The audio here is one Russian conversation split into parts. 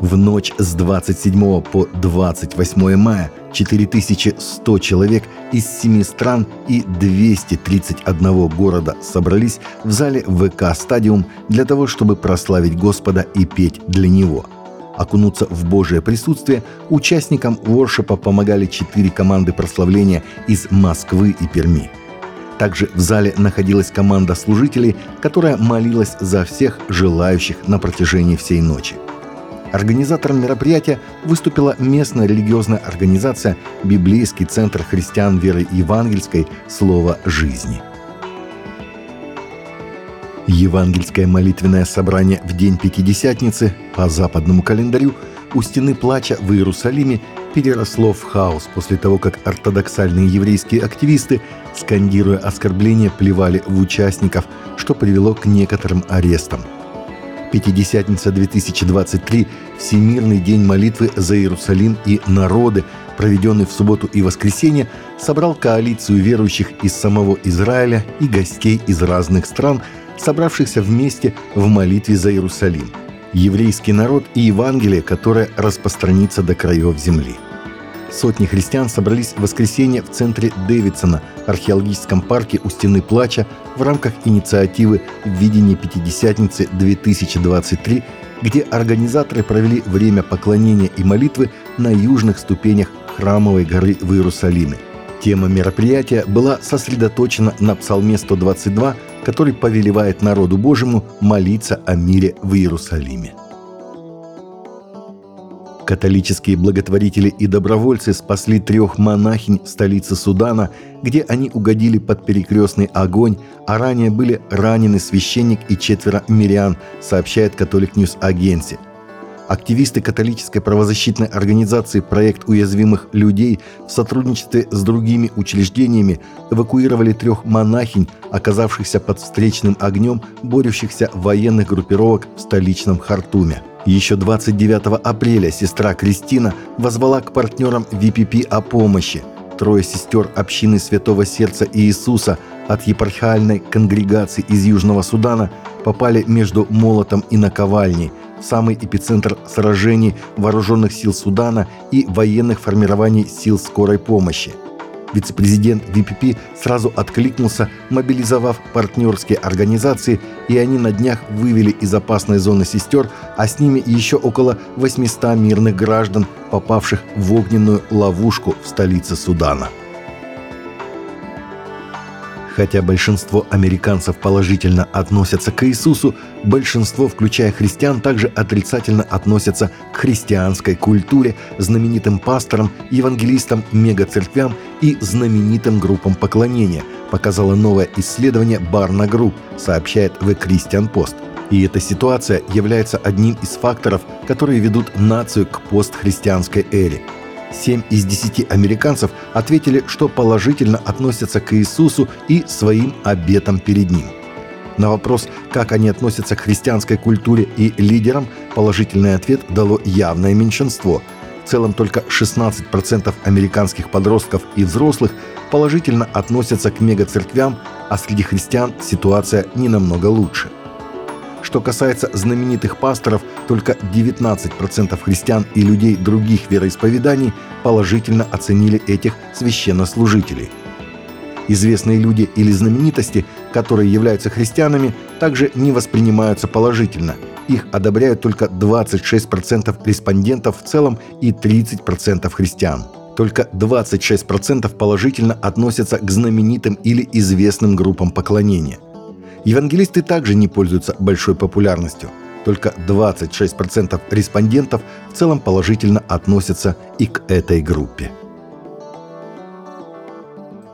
В ночь с 27 по 28 мая 4100 человек из 7 стран и 231 города собрались в зале ВК «Стадиум» для того, чтобы прославить Господа и петь для Него. Окунуться в Божие присутствие участникам воршипа помогали четыре команды прославления из Москвы и Перми. Также в зале находилась команда служителей, которая молилась за всех желающих на протяжении всей ночи – Организатором мероприятия выступила местная религиозная организация «Библейский центр христиан веры евангельской. Слово жизни». Евангельское молитвенное собрание в день Пятидесятницы по западному календарю у стены плача в Иерусалиме переросло в хаос после того, как ортодоксальные еврейские активисты, скандируя оскорбления, плевали в участников, что привело к некоторым арестам – Пятидесятница 2023 – Всемирный день молитвы за Иерусалим и народы, проведенный в субботу и воскресенье, собрал коалицию верующих из самого Израиля и гостей из разных стран, собравшихся вместе в молитве за Иерусалим. Еврейский народ и Евангелие, которое распространится до краев земли – Сотни христиан собрались в воскресенье в центре Дэвидсона, археологическом парке у Стены Плача, в рамках инициативы «Введение Пятидесятницы 2023», где организаторы провели время поклонения и молитвы на южных ступенях Храмовой горы в Иерусалиме. Тема мероприятия была сосредоточена на Псалме 122, который повелевает народу Божьему молиться о мире в Иерусалиме. Католические благотворители и добровольцы спасли трех монахинь столицы Судана, где они угодили под перекрестный огонь, а ранее были ранены священник и четверо мирян, сообщает Catholic News Agency. Активисты католической правозащитной организации «Проект уязвимых людей» в сотрудничестве с другими учреждениями эвакуировали трех монахинь, оказавшихся под встречным огнем борющихся военных группировок в столичном Хартуме – еще 29 апреля сестра Кристина воззвала к партнерам ВПП о помощи. Трое сестер общины Святого Сердца Иисуса от епархиальной конгрегации из Южного Судана попали между молотом и наковальней самый эпицентр сражений вооруженных сил Судана и военных формирований сил скорой помощи – Вице-президент ВПП сразу откликнулся, мобилизовав партнерские организации, и они на днях вывели из опасной зоны сестер, а с ними еще около 800 мирных граждан, попавших в огненную ловушку в столице Судана. Хотя большинство американцев положительно относятся к Иисусу, большинство, включая христиан, также отрицательно относятся к христианской культуре, знаменитым пасторам, евангелистам, мегацерквям и знаменитым группам поклонения, показало новое исследование Barna Group, сообщает The Christian Post. И эта ситуация является одним из факторов, которые ведут нацию к постхристианской эре – 7 из 10 американцев ответили, что положительно относятся к Иисусу и своим обетам перед Ним. На вопрос, как они относятся к христианской культуре и лидерам, положительный ответ дало явное меньшинство. В целом только 16% американских подростков и взрослых положительно относятся к мегацерквям, а среди христиан ситуация не намного лучше – что касается знаменитых пасторов, только 19% христиан и людей других вероисповеданий положительно оценили этих священнослужителей. Известные люди или знаменитости, которые являются христианами, также не воспринимаются положительно. Их одобряют только 26% респондентов в целом и 30% христиан. Только 26% положительно относятся к знаменитым или известным группам поклонения – Евангелисты также не пользуются большой популярностью. Только 26% респондентов в целом положительно относятся и к этой группе.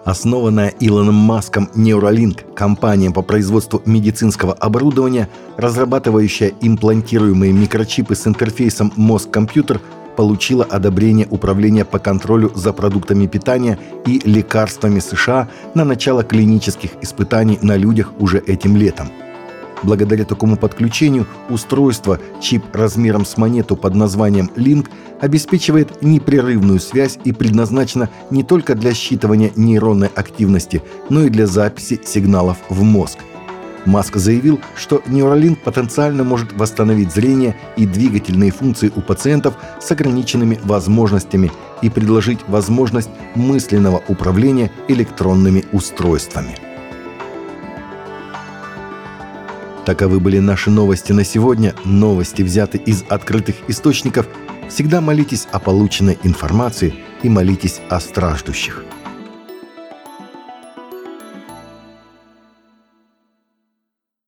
Основанная Илоном Маском Neuralink, компания по производству медицинского оборудования, разрабатывающая имплантируемые микрочипы с интерфейсом мозг-компьютер, получила одобрение Управления по контролю за продуктами питания и лекарствами США на начало клинических испытаний на людях уже этим летом. Благодаря такому подключению устройство, чип размером с монету под названием Link, обеспечивает непрерывную связь и предназначено не только для считывания нейронной активности, но и для записи сигналов в мозг – Маск заявил, что Neuralink потенциально может восстановить зрение и двигательные функции у пациентов с ограниченными возможностями и предложить возможность мысленного управления электронными устройствами. Таковы были наши новости на сегодня. Новости взяты из открытых источников. Всегда молитесь о полученной информации и молитесь о страждущих.